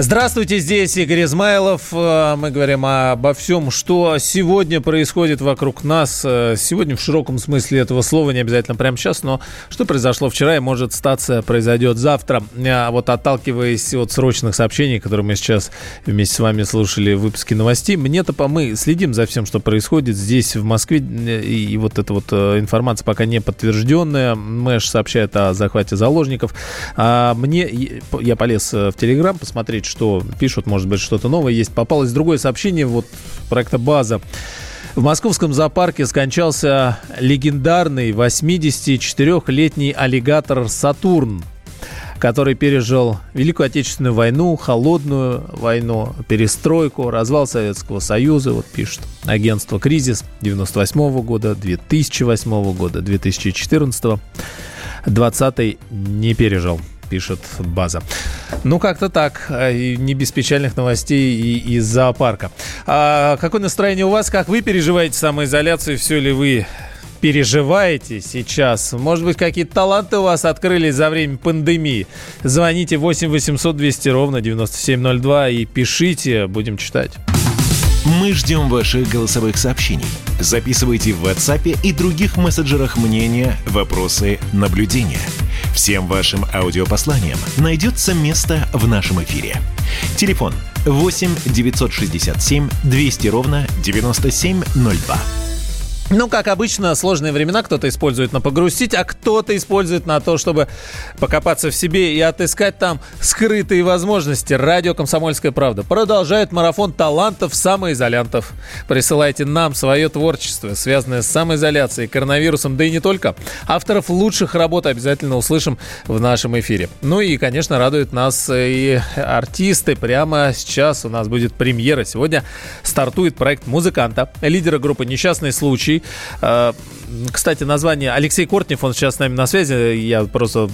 Здравствуйте, здесь Игорь Измайлов. Э, мы говорим обо всем, что сегодня происходит вокруг нас. Э, сегодня в широком смысле этого слова, не обязательно прямо сейчас, но что произошло вчера и может статься, произойдет завтра. А вот отталкиваясь от срочных сообщений, которые мы сейчас вместе с вами слушали в выпуске новостей, мне-то по мы следим за всем, что происходит здесь, в Москве, и вот эта вот информация пока не подтвержденная. Мэш сообщает о захвате заложников. А мне, я полез в Телеграм посмотреть, что пишут, может быть, что-то новое есть. Попалось другое сообщение вот проекта «База». В московском зоопарке скончался легендарный 84-летний аллигатор «Сатурн», который пережил Великую Отечественную войну, холодную войну, перестройку, развал Советского Союза, вот пишет агентство «Кризис» 98 года, 2008 года, 2014 20 не пережил пишет база. Ну, как-то так. А, не без печальных новостей и из зоопарка. А какое настроение у вас? Как вы переживаете самоизоляцию? Все ли вы переживаете сейчас? Может быть, какие-то таланты у вас открылись за время пандемии? Звоните 8 800 200 ровно 9702 и пишите, будем читать. Мы ждем ваших голосовых сообщений. Записывайте в WhatsApp и других мессенджерах мнения, вопросы, наблюдения – Всем вашим аудиопосланиям найдется место в нашем эфире. Телефон 8 967 200 ровно 9702. Ну, как обычно, сложные времена кто-то использует на погрустить, а кто-то использует на то, чтобы покопаться в себе и отыскать там скрытые возможности. Радио «Комсомольская правда» продолжает марафон талантов самоизолянтов. Присылайте нам свое творчество, связанное с самоизоляцией, коронавирусом, да и не только. Авторов лучших работ обязательно услышим в нашем эфире. Ну и, конечно, радуют нас и артисты. Прямо сейчас у нас будет премьера. Сегодня стартует проект музыканта, лидера группы «Несчастный случай», Э, кстати, название Алексей Кортнев, он сейчас с нами на связи. Я просто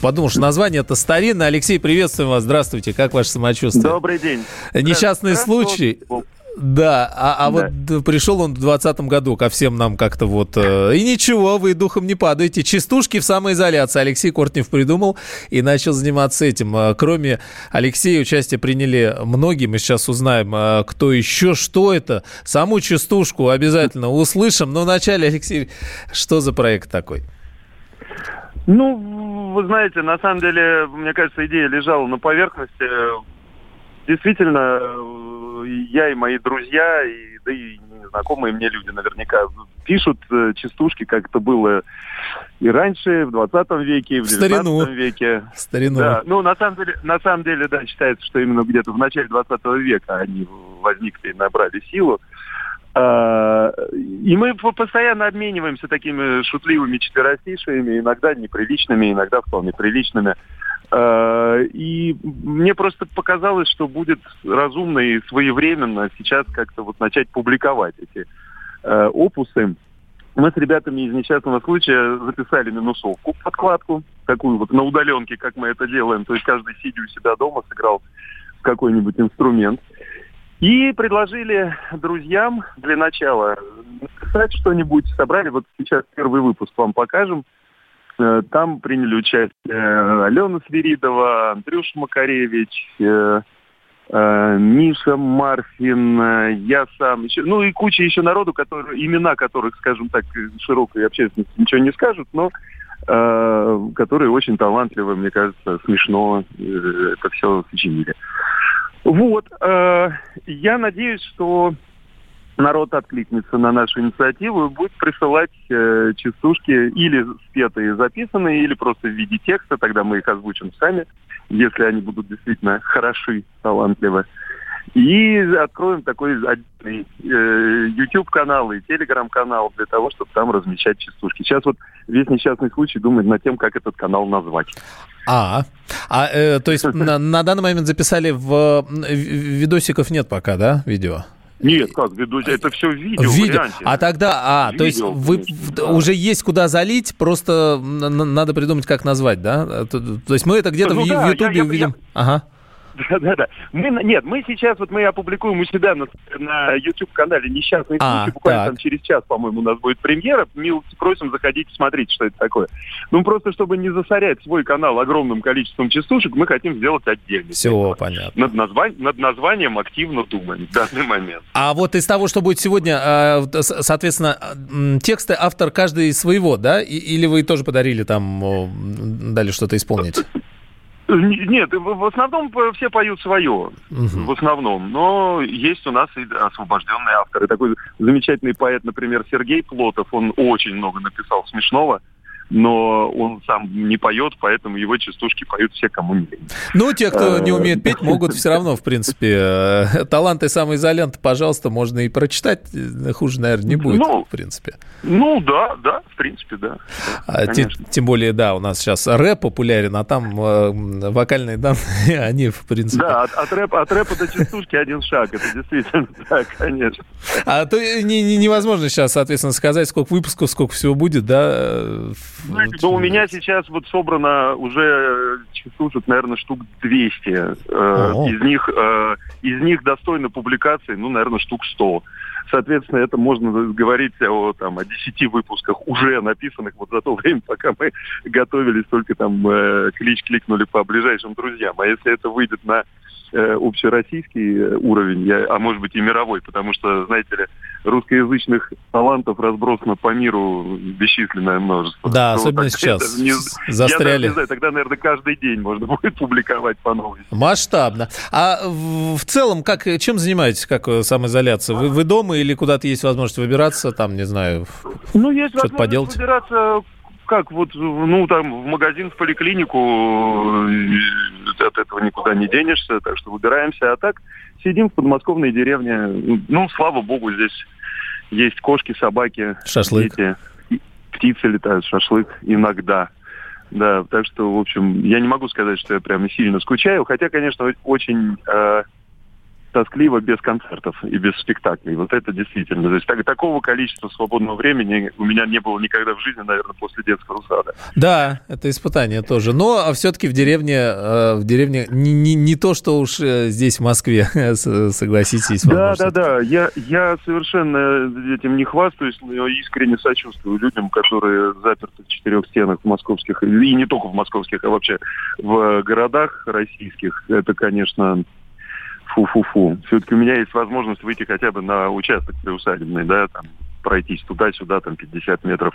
подумал, что название это старинное. Алексей, приветствуем вас. Здравствуйте. Как ваше самочувствие? Добрый день. Несчастный случай. Да, а, а да. вот пришел он в 2020 году ко всем нам как-то вот... Э, и ничего, вы духом не падаете. Частушки в самоизоляции Алексей Кортнев придумал и начал заниматься этим. Э, кроме Алексея участие приняли многие. Мы сейчас узнаем, э, кто еще, что это. Саму частушку обязательно услышим. Но вначале, Алексей, что за проект такой? Ну, вы знаете, на самом деле, мне кажется, идея лежала на поверхности. Действительно, я и мои друзья, и, да и знакомые мне люди наверняка пишут э, частушки, как это было и раньше, в 20 веке, и в 19 Старину. веке. Старину. Да, ну, на самом деле, на самом деле, да, считается, что именно где-то в начале 20 века они возникли и набрали силу. А, и мы постоянно обмениваемся такими шутливыми четверостишиями, иногда неприличными, иногда вполне приличными. Э, и мне просто показалось, что будет разумно и своевременно сейчас как-то вот начать публиковать эти э, опусы. Мы с ребятами из несчастного случая записали минусовку, подкладку, такую вот на удаленке, как мы это делаем. То есть каждый сидя у себя дома сыграл какой-нибудь инструмент. И предложили друзьям для начала написать что-нибудь. Собрали, вот сейчас первый выпуск вам покажем. Э, там приняли участие э, Алена Свиридова, Андрюш Макаревич, э, Миша Марфин, я сам, еще, ну и куча еще народу, которые, имена которых, скажем так, широкой общественности ничего не скажут, но э, которые очень талантливо, мне кажется, смешно э, это все сочинили. Вот, э, я надеюсь, что народ откликнется на нашу инициативу и будет присылать э, частушки или спетые записанные, или просто в виде текста, тогда мы их озвучим сами, если они будут действительно хороши, талантливы. И откроем такой отдельный э, YouTube-канал и Telegram-канал для того, чтобы там размещать частушки. Сейчас вот весь несчастный случай думает над тем, как этот канал назвать. А, а э, то есть на, на данный момент записали в видосиков нет пока, да, видео? Нет, как веду, это все видео, видео. А тогда, а, видео, то есть вы конечно, да. уже есть куда залить, просто надо придумать, как назвать, да? То, то есть мы это где-то ну, в, да, Ютубе увидим. Я, ага. Да-да-да. Мы, нет, мы сейчас, вот мы опубликуем у себя на, на YouTube-канале «Несчастный А, случай». Буквально так. там через час, по-моему, у нас будет премьера. Милости просим заходить смотреть, что это такое. Ну, просто чтобы не засорять свой канал огромным количеством частушек, мы хотим сделать отдельный. Все понятно. Над, названь- над названием активно думаем в данный момент. А вот из того, что будет сегодня, с- соответственно, тексты автор каждый своего, да? Или вы тоже подарили там, дали что-то исполнить? Нет, в основном все поют свое. Мгм. В основном. Но есть у нас и освобожденные авторы. Такой замечательный поэт, например, Сергей Плотов. Он очень много написал смешного. Но он сам не поет, поэтому его частушки поют все, кому не лень. Ну, те, кто Э, не умеет петь, могут все равно, в принципе. э, Таланты самоизолянта, пожалуйста, можно и прочитать. Хуже, наверное, не будет, Ну, в принципе. Ну да, да, в принципе, да. А, Да, те- конечно. тем более, да, у нас сейчас рэп популярен, а там э, вокальные данные, они, в принципе... Да, от, от рэпа, от рэпа до частушки один шаг. Это действительно так, конечно. А то не- не- невозможно сейчас, соответственно, сказать, сколько выпусков, сколько всего будет, да? э, Знаете, вот. ну, у меня сейчас вот собрано уже частушек, наверное, штук 200. Э, из них э, из них достойно публикации, ну, наверное, штук 100. Соответственно, это можно говорить о, там, о 10 выпусках уже написанных вот за то время, пока мы готовились, только там э, клич кликнули по ближайшим друзьям. А если это выйдет на э, общероссийский э, уровень, я- а может быть и мировой, потому что, знаете ли, русскоязычных талантов разбросано по миру бесчисленное множество. Да, Ну, особенно так сейчас не- Я застряли. даже не знаю, тогда, наверное, каждый день можно будет публиковать по новой. Масштабно. А в, целом, как, чем занимаетесь, как э, самоизоляция? Вы, вы дома или куда-то есть возможность выбираться, там, не знаю, Ну, есть Что-то поделать? выбираться, как вот, ну, там, в магазин, в поликлинику, э, от этого никуда не денешься, так что выбираемся. А так сидим в подмосковной деревне. Ну, слава богу, здесь есть кошки, собаки, шашлык? дети, птицы летают, шашлык иногда. Да, так что, в общем, я не могу сказать, что я прямо сильно скучаю, хотя, конечно, очень э, тоскливо без концертов и без спектаклей. Вот это действительно. То есть так- такого количества свободного времени у меня не было никогда в жизни, наверное, после детского сада. Да, это испытание тоже. Но все-таки в деревне, э, в деревне не, не, не то, что уж э, здесь, в Москве, согласитесь. Да, да, да. Я, я совершенно этим не хвастаюсь, но искренне сочувствую людям, которые заперты в четырех стенах в московских, и не только в московских, а вообще в городах российских. Это, конечно, фу-фу-фу. Все-таки у меня есть возможность выйти хотя бы на участок приусадебный, да, там, пройтись туда-сюда, там, 50 метров.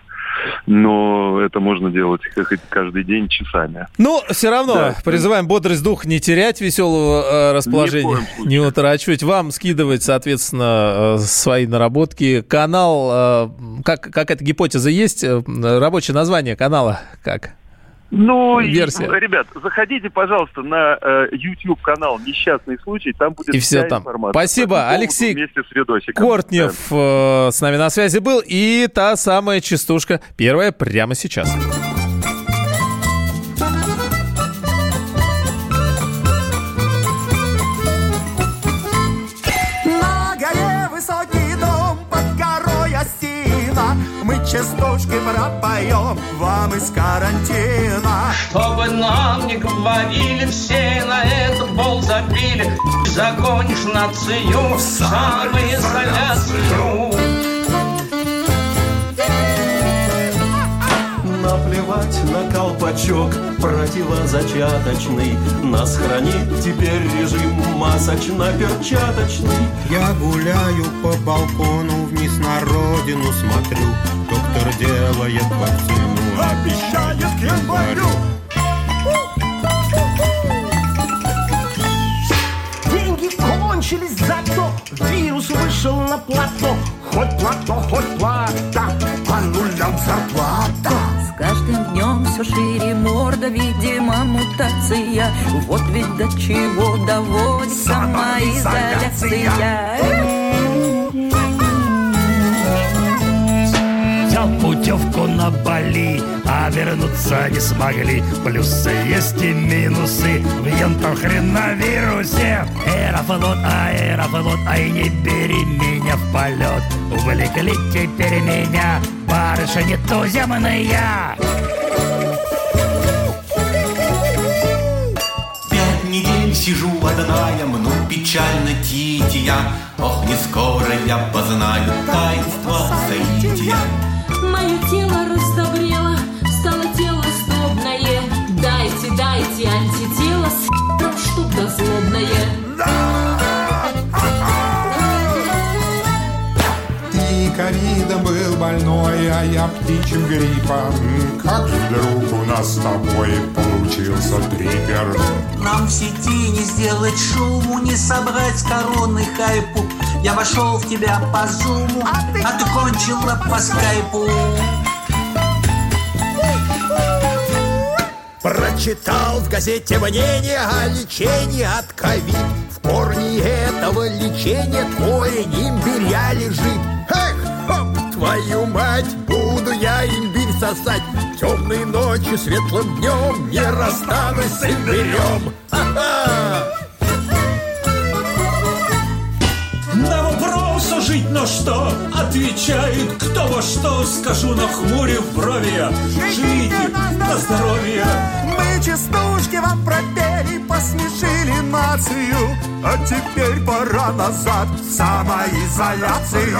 Но это можно делать хоть каждый день часами. Ну, все равно Да. призываем бодрость дух не терять, веселого э, расположения, не утрачивать. Вам скидывать, соответственно, э, свои наработки. Канал, э, как, как эта гипотеза есть? Рабочее название канала как? Ну, и, Версия. ребят, заходите, пожалуйста, на э, YouTube-канал «Несчастный случай», там будет И вся там. информация. Спасибо, Алексей Вместе с видосиком. Кортнев э, с нами на связи был. И та самая частушка, первая прямо сейчас. Частушки пропоем. Вам из карантина. Чтобы нам не говорили все на этот бол забили. Загонишь нацию в самоизоляцию Наплевать на колпачок. Противозачаточный Нас хранит теперь режим масочно-перчаточный. Я гуляю по балкону, вниз на родину смотрю. Доктор делает вакцину, обещает к январю. Деньги кончились, зато вирус вышел на плато. Хоть плато, хоть плата, по нулям зарплата все шире морда, видимо, мутация. Вот ведь до чего доводит самоизоляция. Взял путевку на Бали, а вернуться не смогли. Плюсы есть и минусы в ентохреновирусе Аэрофлот, аэрофлот, ай не бери меня в полет. Увлекли теперь меня барышни туземные Сижу одна я, мну печально тития Ох, не скоро я познаю таинство соития Мое тело раздобрело, стало тело сдобное Дайте, дайте антитело, с***ом штука злобное. Ты ковидом был больной, а я птичьим гриппом. Как же вдруг у нас с тобой получился триггер? Нам в сети не сделать шуму, не собрать с короны хайпу. Я вошел в тебя по зуму, а ты, кончила по скайпу. Прочитал в газете мнение о лечении от ковид. В корне этого лечения твой имбиря лежит твою мать, буду я имбирь сосать. Темной ночью, светлым днем не расстанусь с имбирем. Ха-ха! На вопрос жить на что? Отвечает кто во что? Скажу на хмуре в брови. Я. Живите на здоровье. Мы частушки вам пропели, посмешили нацию. А теперь пора назад в самоизоляцию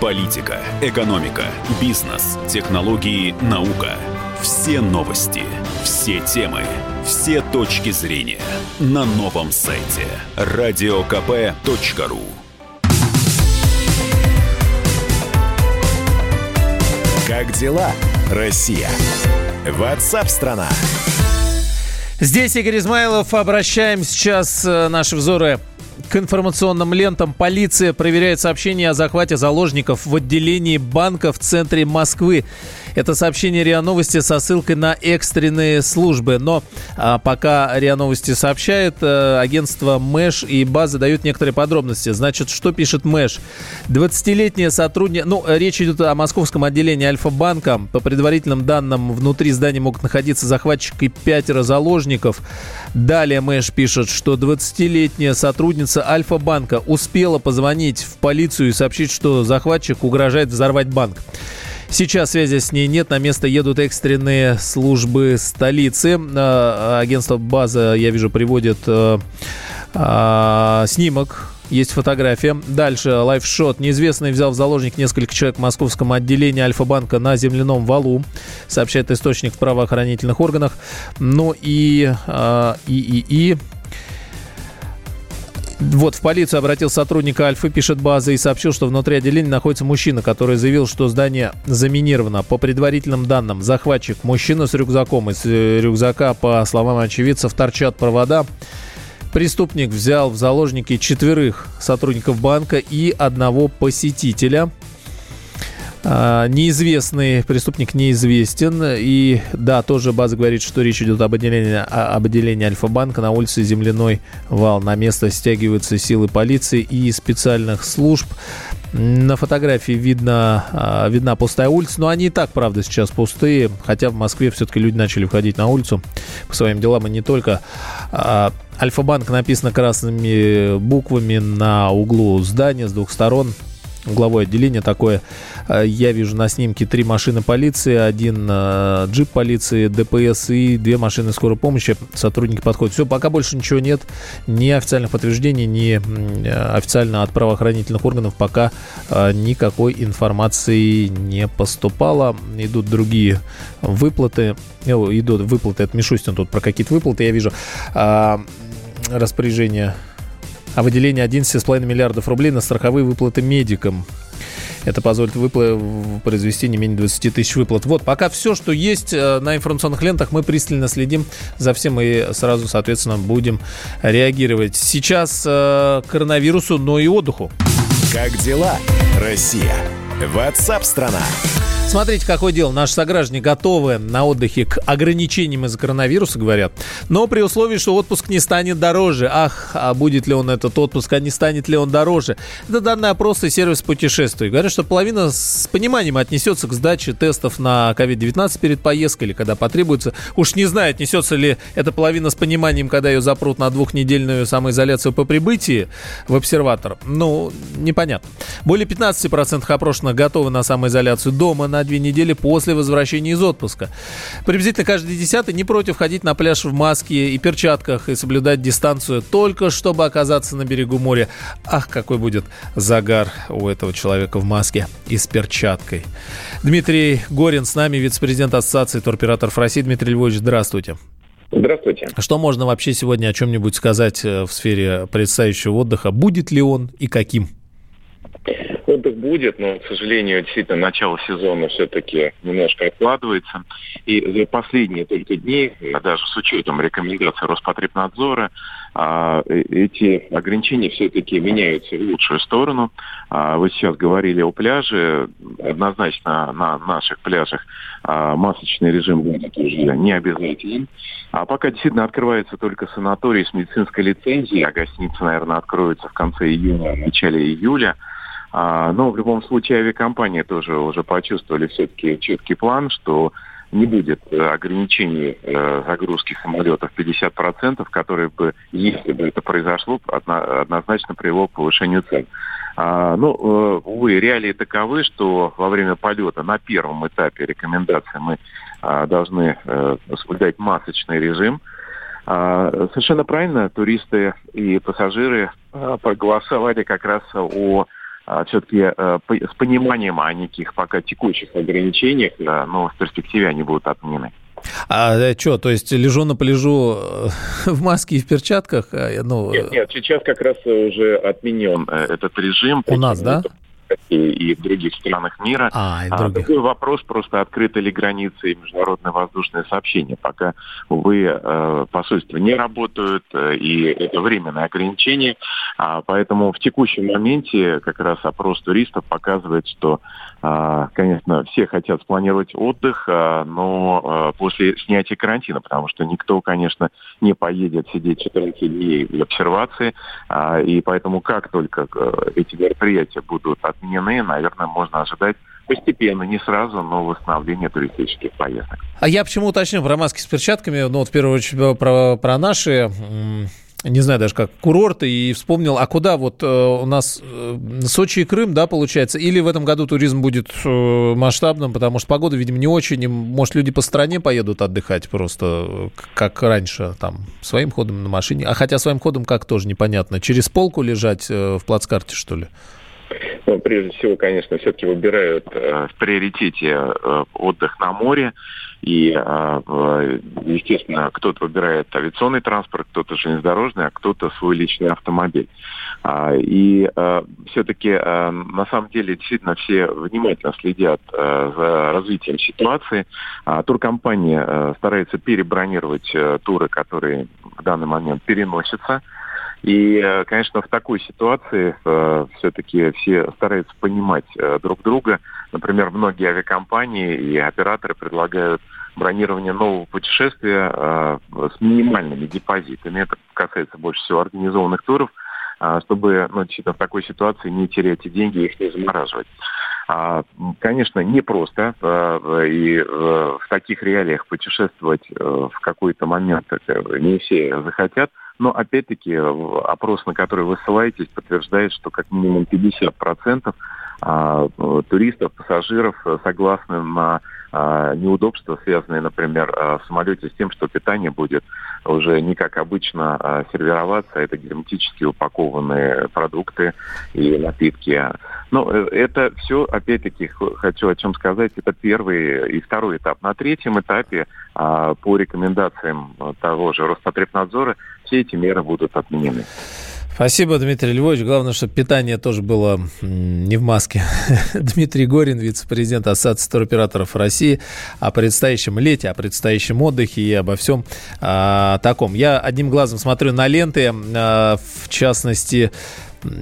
Политика, экономика, бизнес, технологии, наука. Все новости, все темы, все точки зрения на новом сайте радиокп.ру Как дела, Россия? Ватсап-страна! Здесь Игорь Измайлов. Обращаем сейчас э, наши взоры к информационным лентам. Полиция проверяет сообщения о захвате заложников в отделении банка в центре Москвы. Это сообщение РИА Новости со ссылкой на экстренные службы. Но а, пока РИА Новости сообщает, а, агентство МЭШ и базы дают некоторые подробности. Значит, что пишет МЭШ? 20-летняя сотрудница... Ну, речь идет о московском отделении Альфа-банка. По предварительным данным, внутри здания могут находиться захватчик и пятеро заложников. Далее Мэш пишет, что 20-летняя сотрудница Альфа-банка успела позвонить в полицию и сообщить, что захватчик угрожает взорвать банк. Сейчас связи с ней нет, на место едут экстренные службы столицы. А, Агентство «База», я вижу, приводит а, а, снимок есть фотография. Дальше лайфшот. Неизвестный взял в заложник несколько человек в московском отделении Альфа-банка на земляном валу, сообщает источник в правоохранительных органах. Ну и, э, и, и, и вот, в полицию обратился сотрудник Альфы, пишет база, и сообщил, что внутри отделения находится мужчина, который заявил, что здание заминировано. По предварительным данным, захватчик, мужчина с рюкзаком. Из э, рюкзака, по словам очевидцев, торчат провода. Преступник взял в заложники четверых сотрудников банка и одного посетителя. А, Неизвестный преступник неизвестен. И да, тоже база говорит, что речь идет об отделении, об отделении Альфа-банка на улице Земляной вал. На место стягиваются силы полиции и специальных служб. На фотографии видно, а, видна пустая улица, но они и так, правда, сейчас пустые. Хотя в Москве все-таки люди начали входить на улицу по своим делам, и не только. А, Альфа-банк написано красными буквами на углу здания с двух сторон. Угловое отделение такое. А, Я вижу на снимке три машины полиции, один э, джип полиции, ДПС и две машины скорой помощи. Сотрудники подходят. Все, пока больше ничего нет. Ни официальных подтверждений, ни официально от правоохранительных органов пока э, никакой информации не поступало. Идут другие выплаты. Э, Идут выплаты. Это Мишустин тут про какие-то выплаты я вижу. А, распоряжение о выделении 11,5 миллиардов рублей на страховые выплаты медикам. Это позволит выпла- произвести не менее 20 тысяч выплат. Вот, пока все, что есть э, на информационных лентах, мы пристально следим за всем и сразу, соответственно, будем реагировать. Сейчас э, коронавирусу, но и отдыху. Как дела, Россия? WhatsApp страна. Смотрите, какое дело. Наши сограждане готовы на отдыхе к ограничениям из-за коронавируса, говорят. Но при условии, что отпуск не станет дороже. Ах, а будет ли он этот отпуск, а не станет ли он дороже? Это данные опроса и сервис путешествий. Говорят, что половина с пониманием отнесется к сдаче тестов на COVID-19 перед поездкой или когда потребуется. Уж не знаю, отнесется ли эта половина с пониманием, когда ее запрут на двухнедельную самоизоляцию по прибытии в обсерватор. Ну, непонятно. Более 15% опрошенных готовы на самоизоляцию дома на две недели после возвращения из отпуска. Приблизительно каждый десятый не против ходить на пляж в маске и перчатках и соблюдать дистанцию только чтобы оказаться на берегу моря. Ах, какой будет загар у этого человека в маске и с перчаткой. Дмитрий Горин с нами, вице-президент Ассоциации туроператоров России. Дмитрий Львович, здравствуйте. Здравствуйте. Что можно вообще сегодня о чем-нибудь сказать э, в сфере предстоящего отдыха? Будет ли он и каким? Отдых будет, но, к сожалению, действительно, начало сезона все-таки немножко откладывается. И за последние только дни, даже с учетом рекомендаций Роспотребнадзора, а, э, эти ограничения все-таки меняются в лучшую сторону. А, вы сейчас говорили о пляже. Однозначно на наших пляжах а, масочный режим будет уже не обязателен. А пока действительно открывается только санаторий с медицинской лицензией, а гостиницы, наверное, откроются в конце июня, начале июля. А, но в любом случае авиакомпании тоже уже почувствовали все-таки четкий план, что не будет э, ограничений э, загрузки самолетов 50%, которые бы, если бы это произошло, однозначно привело к повышению цен. А, ну, э, увы, реалии таковы, что во время полета на первом этапе рекомендаций мы а, должны соблюдать масочный режим. Совершенно правильно, туристы и пассажиры проголосовали как раз о а, все-таки э, с пониманием о неких пока текущих ограничениях, э, но в перспективе они будут отменены. А э, что, то есть лежу на полежу в маске и в перчатках? Ну... Нет, нет, сейчас как раз уже отменен этот режим. У нас, да? И, в других странах мира. А, и а, другой вопрос, просто открыты ли границы и международное воздушное сообщение. Пока, увы, э, посольства не работают, э, и это временное ограничение. А, поэтому в текущем моменте как раз опрос туристов показывает, что, конечно, все хотят спланировать отдых, а, но а, после снятия карантина, потому что никто, конечно, не поедет сидеть 14 дней в обсервации, а, и поэтому как только э, эти мероприятия будут отменены, наверное, можно ожидать постепенно, не сразу, но восстановление туристических поездок. А я почему уточню про маски с перчатками, ну вот в первую очередь про, про наши не знаю даже как, курорты, и вспомнил, а куда вот э, у нас э, Сочи и Крым, да, получается, или в этом году туризм будет э, масштабным, потому что погода, видимо, не очень, и, может, люди по стране поедут отдыхать просто, как раньше, там, своим ходом на машине, а хотя своим ходом как тоже непонятно, через полку лежать в плацкарте, что ли? Прежде всего, конечно, все-таки выбирают э, в приоритете э, отдых на море. И, э, естественно, кто-то выбирает авиационный транспорт, кто-то железнодорожный, а кто-то свой личный автомобиль. А, и все-таки, на самом деле, действительно, все внимательно следят за развитием ситуации. А, туркомпания старается перебронировать туры, которые в данный момент переносятся. И, э, конечно, в такой ситуации э, все-таки все стараются понимать э, друг друга. Например, многие авиакомпании и операторы предлагают бронирование нового путешествия э, с минимальными депозитами. Это касается больше всего организованных туров, э, чтобы ну, в такой ситуации не терять эти деньги и их не замораживать. А, конечно, непросто э, и э, в таких реалиях путешествовать э, в какой-то момент не все захотят. Но опять-таки опрос, на который вы ссылаетесь, подтверждает, что как минимум 50% а, туристов, пассажиров согласны на а, неудобства, связанные, например, а, в самолете с тем, что питание будет уже не как обычно а, сервироваться, а это герметически упакованные продукты и напитки. Но э, это все, опять-таки, хочу о чем сказать, это первый и второй этап. На третьем этапе по рекомендациям того же Роспотребнадзора все эти меры будут отменены. Спасибо, Дмитрий Львович. Главное, чтобы питание тоже было не в маске. Дмитрий Горин, вице-президент Ассоциации туроператоров России, о предстоящем лете, о предстоящем отдыхе и обо всем а, таком. Я одним глазом смотрю на ленты, а, в частности,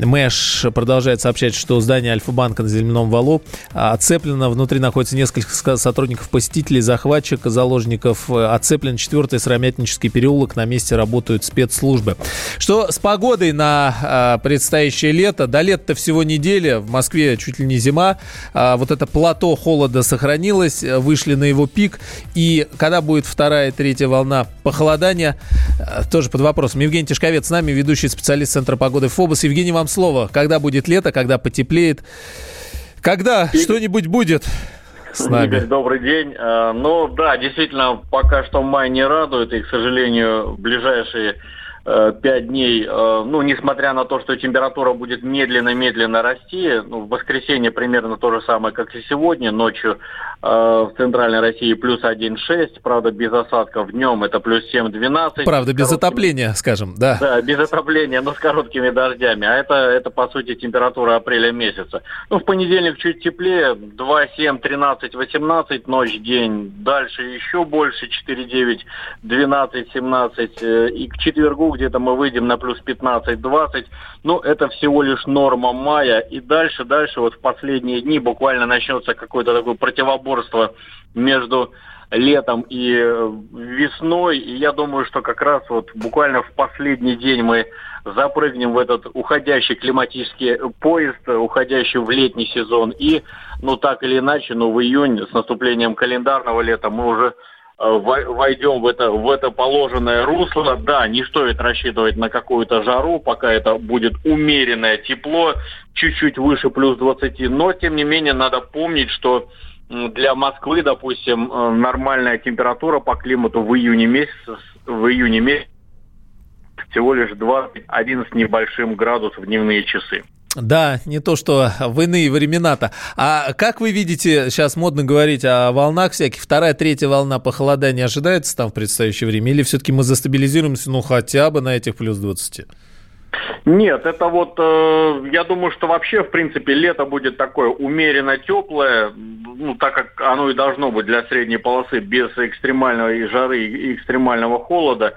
Мэш продолжает сообщать, что здание Альфа-банка на Земляном валу оцеплено. Внутри находится несколько сотрудников посетителей, захватчик, заложников. Оцеплен четвертый сыромятнический переулок. На месте работают спецслужбы. Что с погодой на а, предстоящее лето? До лета всего неделя. В Москве чуть ли не зима. А, вот это плато холода сохранилось. Вышли на его пик. И когда будет вторая и третья волна похолодания, тоже под вопросом. Евгений Тишковец с нами, ведущий специалист Центра погоды ФОБОС. Евгений, вам слово. Когда будет лето, когда потеплеет? Когда что-нибудь будет? с нами. Игорь, добрый день. Э, Ну да, действительно, пока что май не радует, и, к сожалению, ближайшие пять дней, э, ну, несмотря на то, что температура будет медленно-медленно расти, ну, в воскресенье примерно то же самое, как и сегодня, ночью э, в центральной России плюс 1,6, правда, без осадков, днем это плюс 7-12. Правда, без отопления, скажем, да. Да, без отопления, но с короткими дождями. А это, это по сути, температура апреля месяца. Ну, в понедельник чуть теплее, 2, 7, 13, 18, ночь, день. Дальше еще больше, 4, 9, 12, 17. э, И к четвергу где-то мы выйдем на плюс 15, 20. Ну, это всего лишь норма мая. И дальше, дальше, вот в последние дни буквально начнется какое-то такое противоборство между летом и э, весной. И я думаю, что как раз вот буквально в последний день мы запрыгнем в этот уходящий климатический поезд, уходящий в летний сезон. И, ну так или иначе, ну в июнь с наступлением календарного лета мы уже войдем в это, в это положенное русло. Да, не стоит рассчитывать на какую-то жару, пока это будет умеренное тепло, чуть-чуть выше плюс 20. Но, тем не менее, надо помнить, что для Москвы, допустим, э, нормальная температура по климату в июне месяце, в июне месяце всего лишь 21 с небольшим градус в дневные часы. Да, не то что в иные времена-то. А как вы видите, сейчас модно говорить о волнах всяких, вторая, третья волна похолодания ожидается там в предстоящее время? Или все-таки мы застабилизируемся, ну, хотя бы на этих плюс 20? Нет, это вот, э, я думаю, что вообще, в принципе, лето будет такое умеренно теплое, ну, так как оно и должно быть для средней полосы, без экстремальной жары и экстремального холода.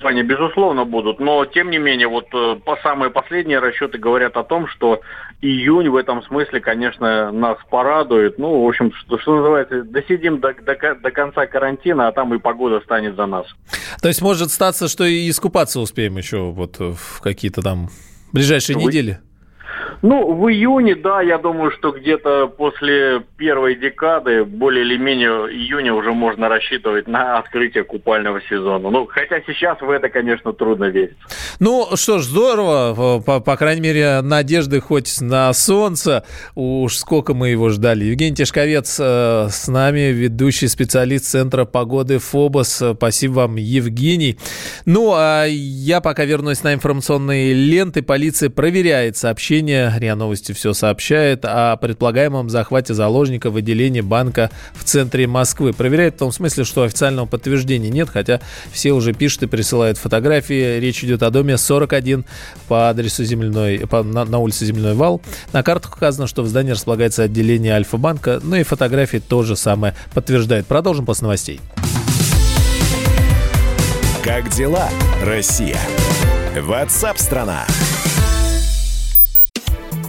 Они, безусловно, будут, но, тем не менее, вот э, по самые последние расчеты говорят о том, что июнь в этом смысле, конечно, нас порадует. Ну, в общем, что, что называется, досидим до, до, до конца карантина, а там и погода станет за нас. То есть может статься, что и искупаться успеем еще вот в какие-то там ближайшие Вы- недели? Ну, в июне, да, я думаю, что где-то после первой декады, более или менее июня уже можно рассчитывать на открытие купального сезона. Ну, хотя сейчас в это, конечно, трудно верить. Ну что ж, здорово. По, по крайней мере, надежды хоть на солнце. Уж сколько мы его ждали. Евгений Тишковец э, с нами, ведущий специалист Центра погоды ФОБОС. Спасибо вам, Евгений. Ну, а я пока вернусь на информационные ленты. Полиция проверяет сообщения. РИА Новости все сообщает о предполагаемом захвате заложника в отделении банка в центре Москвы. Проверяет в том смысле, что официального подтверждения нет, хотя все уже пишут и присылают фотографии. Речь идет о доме 41 по адресу Земляной, по- на, на улице Земляной вал. На картах указано, что в здании располагается отделение Альфа-банка, ну и фотографии то же самое подтверждает. Продолжим после новостей. Как дела, Россия? Ватсап-страна!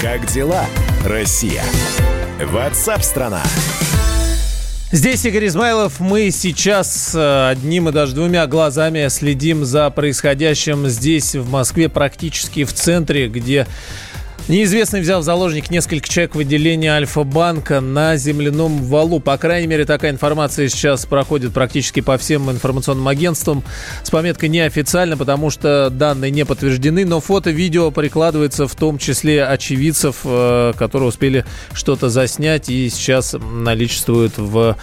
Как дела, Россия? Ватсап-страна! Здесь Игорь Измайлов. Мы сейчас э, одним и даже двумя глазами следим за происходящим здесь, в Москве, практически в центре, где Неизвестный взял в заложник несколько человек в отделении Альфа-банка на земляном валу. По крайней мере, такая информация сейчас проходит практически по всем информационным агентствам с пометкой неофициально, потому что данные не подтверждены, но фото, видео прикладывается в том числе очевидцев, э, которые успели что-то заснять и сейчас наличествуют в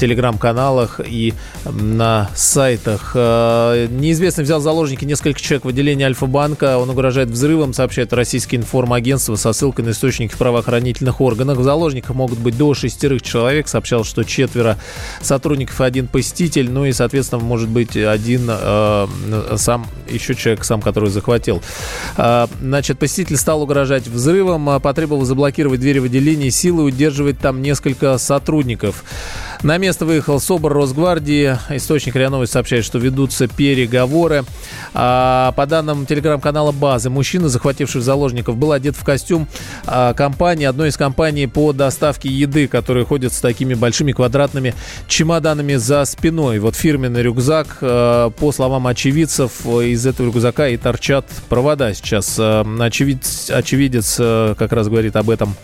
телеграм-каналах и на сайтах. Э, неизвестный взял в заложники несколько человек в отделении Альфа-банка. Он угрожает взрывом, сообщает российский информагент агентства со ссылкой на источники в правоохранительных органах. В заложниках могут быть до шестерых человек. Сообщал, что четверо сотрудников и один посетитель. Ну и, соответственно, может быть один э, сам, еще человек сам, который захватил. Э, значит, посетитель стал угрожать взрывом, а потребовал заблокировать двери в отделении, силы удерживать там несколько сотрудников. На место выехал СОБР Росгвардии. Источник РИА Новости сообщает, что ведутся переговоры. А, по данным телеграм-канала «Базы», мужчина, захвативший заложников, был одет в костюм а, компании, одной из компаний по доставке еды, которые ходят с такими большими квадратными чемоданами за спиной. Вот фирменный рюкзак. А, по словам очевидцев, из этого рюкзака и торчат провода сейчас. А, очевидец, очевидец а, как раз говорит об этом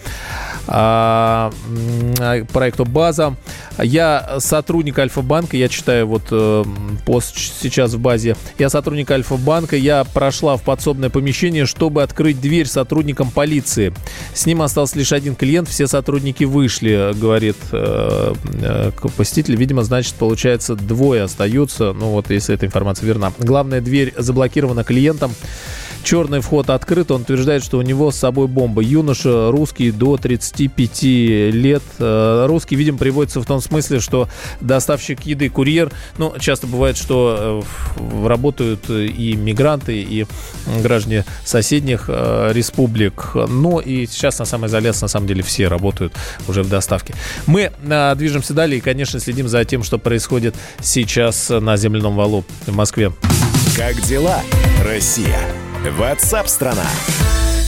проекту «База». Я сотрудник Альфа-банка, я читаю вот э, пост сейчас в базе. Я сотрудник Альфа-банка, я прошла в подсобное помещение, чтобы открыть дверь сотрудникам полиции. С ним остался лишь один клиент, все сотрудники вышли, говорит э, э, посетитель. Видимо, значит, получается, двое остаются, ну вот, если эта информация верна. Главная дверь заблокирована клиентом. Черный вход открыт. Он утверждает, что у него с собой бомба. Юноша русский до 35 лет. Э, русский, видимо, приводится в том смысле, что доставщик еды, курьер. Ну, часто бывает, что э, работают и мигранты, и граждане соседних э, республик. Но и сейчас на самоизоляции, на самом деле, все работают уже в доставке. Мы движемся далее и, конечно, следим за тем, что происходит сейчас на земляном валу в Москве. Как дела, Россия? Ватсап-страна!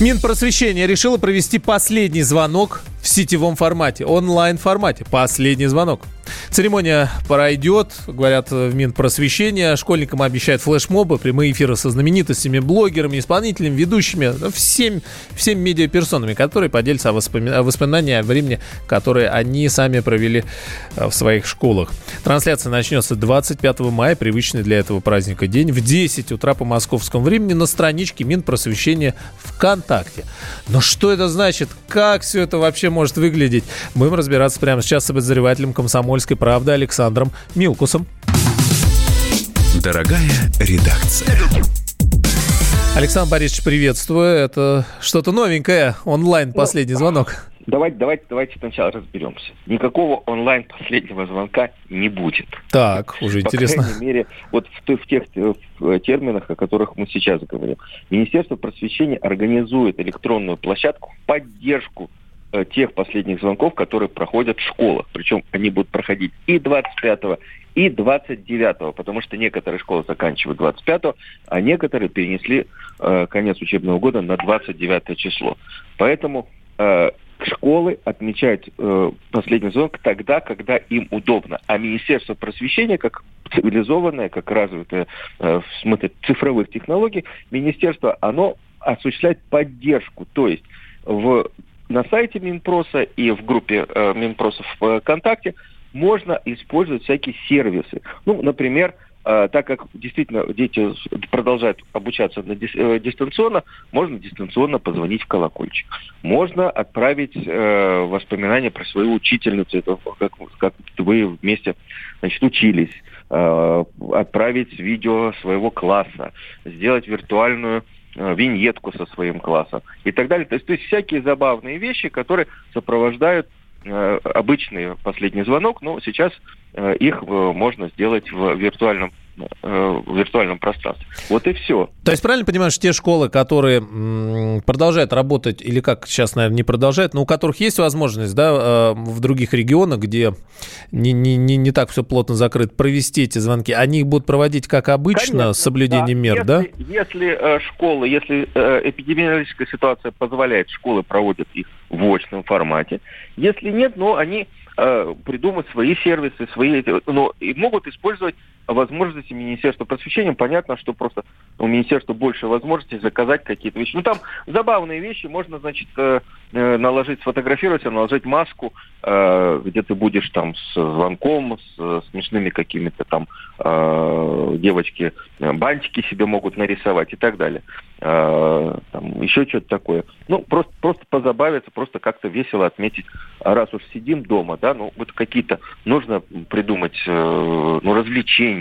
Минпросвещение решило провести последний звонок в сетевом формате, онлайн-формате. Последний звонок. Церемония пройдет, говорят в Минпросвещения. Школьникам обещают флешмобы, прямые эфиры со знаменитостями, блогерами, исполнителями, ведущими, всем, всем медиаперсонами, которые поделятся о, воспоми... о воспоминании о времени, которые они сами провели э, в своих школах. Трансляция начнется 25 мая, привычный для этого праздника день, в 10 утра по московскому времени на страничке Минпросвещения ВКонтакте. Но что это значит? Как все это вообще может выглядеть? Будем разбираться прямо сейчас с обозревателем комсомольской правды Александром Милкусом. Дорогая редакция. Александр Борисович, приветствую. Это что-то новенькое. Онлайн последний звонок. Давайте, давайте, давайте сначала разберемся. Никакого онлайн последнего звонка не будет. Так, уже По интересно. По крайней мере, вот в, в тех в терминах, о которых мы сейчас говорим. Министерство просвещения организует электронную площадку в поддержку э, тех последних звонков, которые проходят в школах. Причем они будут проходить и 25 и 29 потому что некоторые школы заканчивают 25 а некоторые перенесли э, конец учебного года на 29 число. Поэтому э, школы отмечают э, последний звонок тогда, когда им удобно. А Министерство просвещения, как цивилизованное, как развитое э, в смысле цифровых технологий, министерство, оно осуществляет поддержку. То есть в, на сайте Минпроса и в группе э, Минпросов ВКонтакте можно использовать всякие сервисы. Ну, например, э, так как действительно дети продолжают обучаться на дис, э, дистанционно, можно дистанционно позвонить в колокольчик. Можно отправить э, воспоминания про свою учительницу, это как, как вы вместе значит, учились, э, отправить видео своего класса, сделать виртуальную э, виньетку со своим классом и так далее. То есть, то есть всякие забавные вещи, которые сопровождают э, обычный последний звонок, но сейчас э, их э, можно сделать в виртуальном э, в виртуальном пространстве. Вот и все. То есть правильно понимаешь, те школы, которые продолжают работать, или как сейчас, наверное, не продолжают, но у которых есть возможность, да, э, в других регионах, где не, не, не, не так все плотно закрыто, провести эти звонки, они их будут проводить как обычно, Конечно, с соблюдением да. мер, если, да? Если э, школы, если э, эпидемиологическая ситуация позволяет, школы проводят их в очном формате. Если нет, но они э, придумают свои сервисы, свои, но и могут использовать возможности Министерства просвещения. Понятно, что просто у Министерства больше возможностей заказать какие-то вещи. Ну, там забавные вещи. Можно, значит, э, э, наложить, сфотографироваться, наложить маску, э, где ты будешь там с звонком, с смешными какими-то там девочки бантики себе могут нарисовать и так далее. Там, еще что-то такое. Ну, просто, просто позабавиться, просто как-то весело отметить, а раз уж сидим дома, да, ну, вот какие-то нужно придумать, ну, развлечения.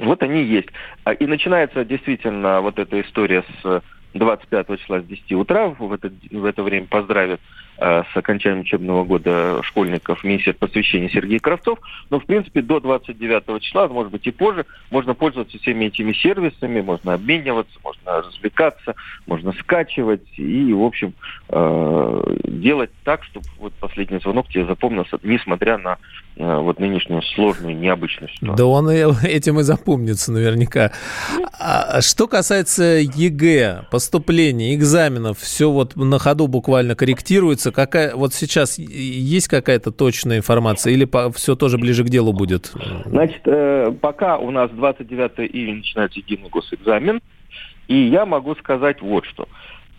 Вот они есть. А, И начинается действительно вот эта история с 25 числа с 10 утра. В это, в это время поздравят э, с окончанием учебного года школьников министр просвещения Сергей Кравцов. Но, в принципе, до 29 числа, может быть, и позже, можно пользоваться всеми этими сервисами, можно обмениваться, можно развлекаться, можно скачивать и, в общем, э, делать так, чтобы вот последний звонок тебе запомнился, несмотря на э, вот нынешнюю сложную, необычную ситуацию. Да он этим и запомнится наверняка. А что касается ЕГЭ, поступления, экзаменов, все вот на ходу буквально корректируется. Какая, вот сейчас есть какая-то точная информация или все тоже ближе к делу будет? Значит, э, пока у нас 29 июня начинается единый госэкзамен, и я могу сказать вот что.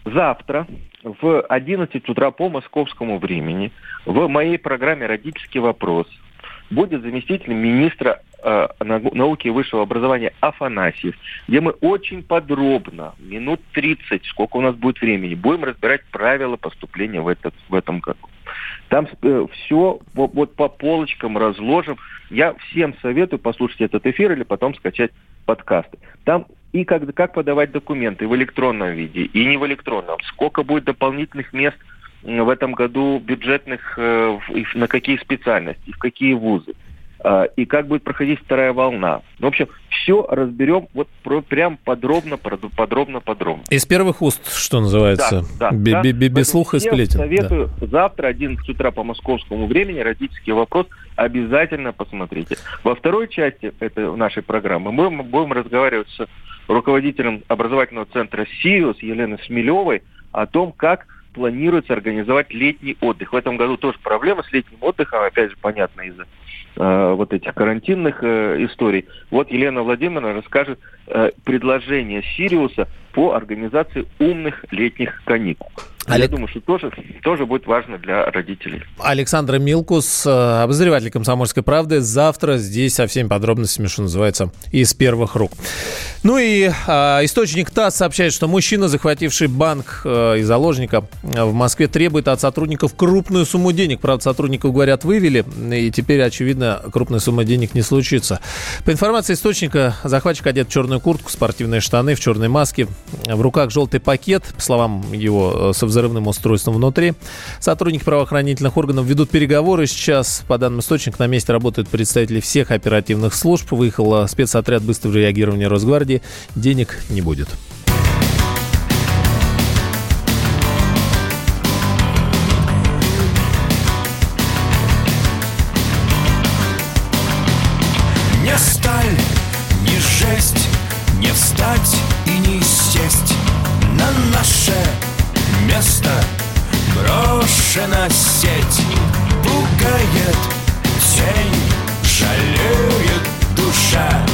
Завтра в 11 утра по московскому времени в моей программе «Родительский вопрос» будет заместитель министра э, нау- науки и высшего образования Афанасьев, где мы очень подробно, минут 30, сколько у нас будет времени, будем разбирать правила поступления в, этот, в этом году. Там все вот, вот по полочкам разложим. Я всем советую послушать этот эфир или потом скачать подкасты. Там и как, как подавать документы в электронном виде, и не в электронном. Сколько будет дополнительных мест в этом году бюджетных, э, на какие специальности, в какие вузы. А, И как будет проходить вторая волна. В общем, все разберем вот про, прям подробно, подробно, подробно. Из первых уст, что называется, Да, да, да. бе- без Поэтому слуха и сплетен. Да. Советую завтра, 11 утра по московскому времени, родительский вопрос обязательно посмотрите. Во второй части этой нашей программы мы будем разговаривать с руководителем образовательного центра «Сириус» Еленой Смелевой о том, как планируется организовать летний отдых. В этом году тоже проблема с летним отдыхом, опять же, понятно, из-за э, вот этих карантинных э, историй. Вот Елена Владимировна расскажет э, предложение Сириуса по организации умных летних каникул. Я Олег- думаю, что тоже, тоже будет важно для родителей. Александра Милкус, э, обозреватель «Комсомольской правды». Завтра здесь со всеми подробностями, что называется, из первых рук. Ну и а, источник ТАСС сообщает, что мужчина, захвативший банк э, и заложника э, в Москве, требует от сотрудников крупную сумму денег. Правда, сотрудников, говорят, вывели, и теперь, очевидно, крупная сумма денег не случится. По информации источника, захватчик одет в черную куртку, спортивные штаны, в черной маске. В руках желтый пакет, по словам его, э, со взрывным устройством внутри. Сотрудники правоохранительных органов ведут переговоры. Сейчас, по данным источника, на месте работают представители всех оперативных служб. Выехал э, спецотряд быстрого реагирования Росгвардии. Денег не будет. Брошена сеть Пугает тень, жалеет душа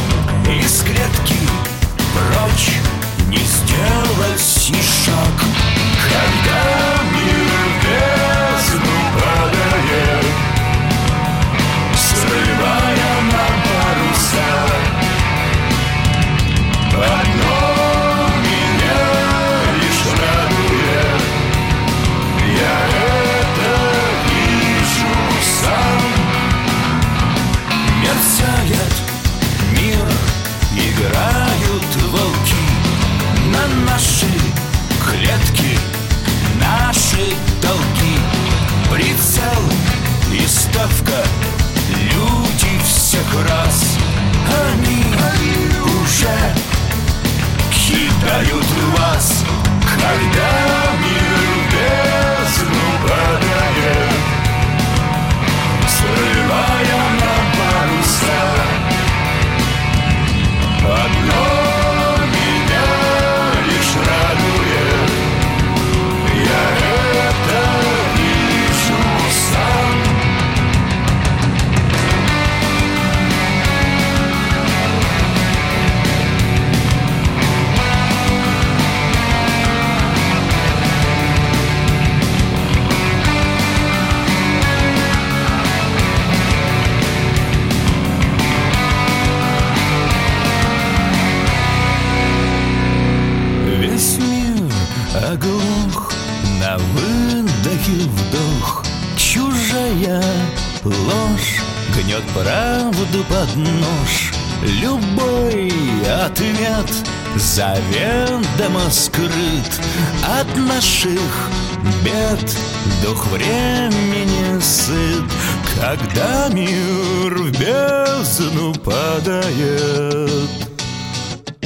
заведомо скрыт от наших бед. Дух времени сыт, когда мир в бездну падает,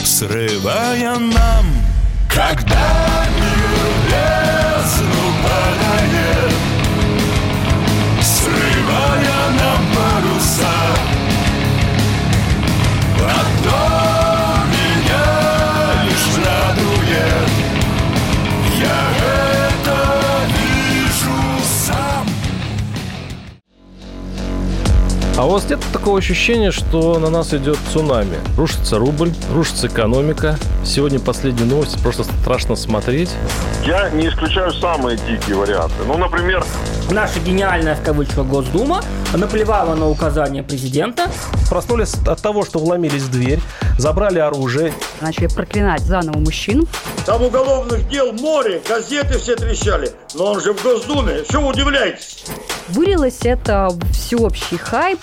срывая нам, когда мир в бездну падает, А у вас нет такого ощущения, что на нас идет цунами? Рушится рубль, рушится экономика. Сегодня последние новости, просто страшно смотреть. Я не исключаю самые дикие варианты. Ну, например... Наша гениальная, в кавычках, Госдума наплевала на указания президента. Проснулись от того, что вломились в дверь, забрали оружие. Начали проклинать заново мужчин. Там уголовных дел море, газеты все трещали. Но он же в Госдуме, что вы удивляетесь? Вылилось это всеобщий хайп.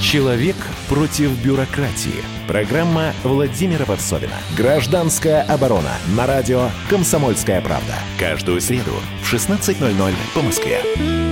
Человек против бюрократии. Программа Владимира Варсовина. Гражданская оборона. На радио «Комсомольская правда». Каждую среду в 16.00 по Москве.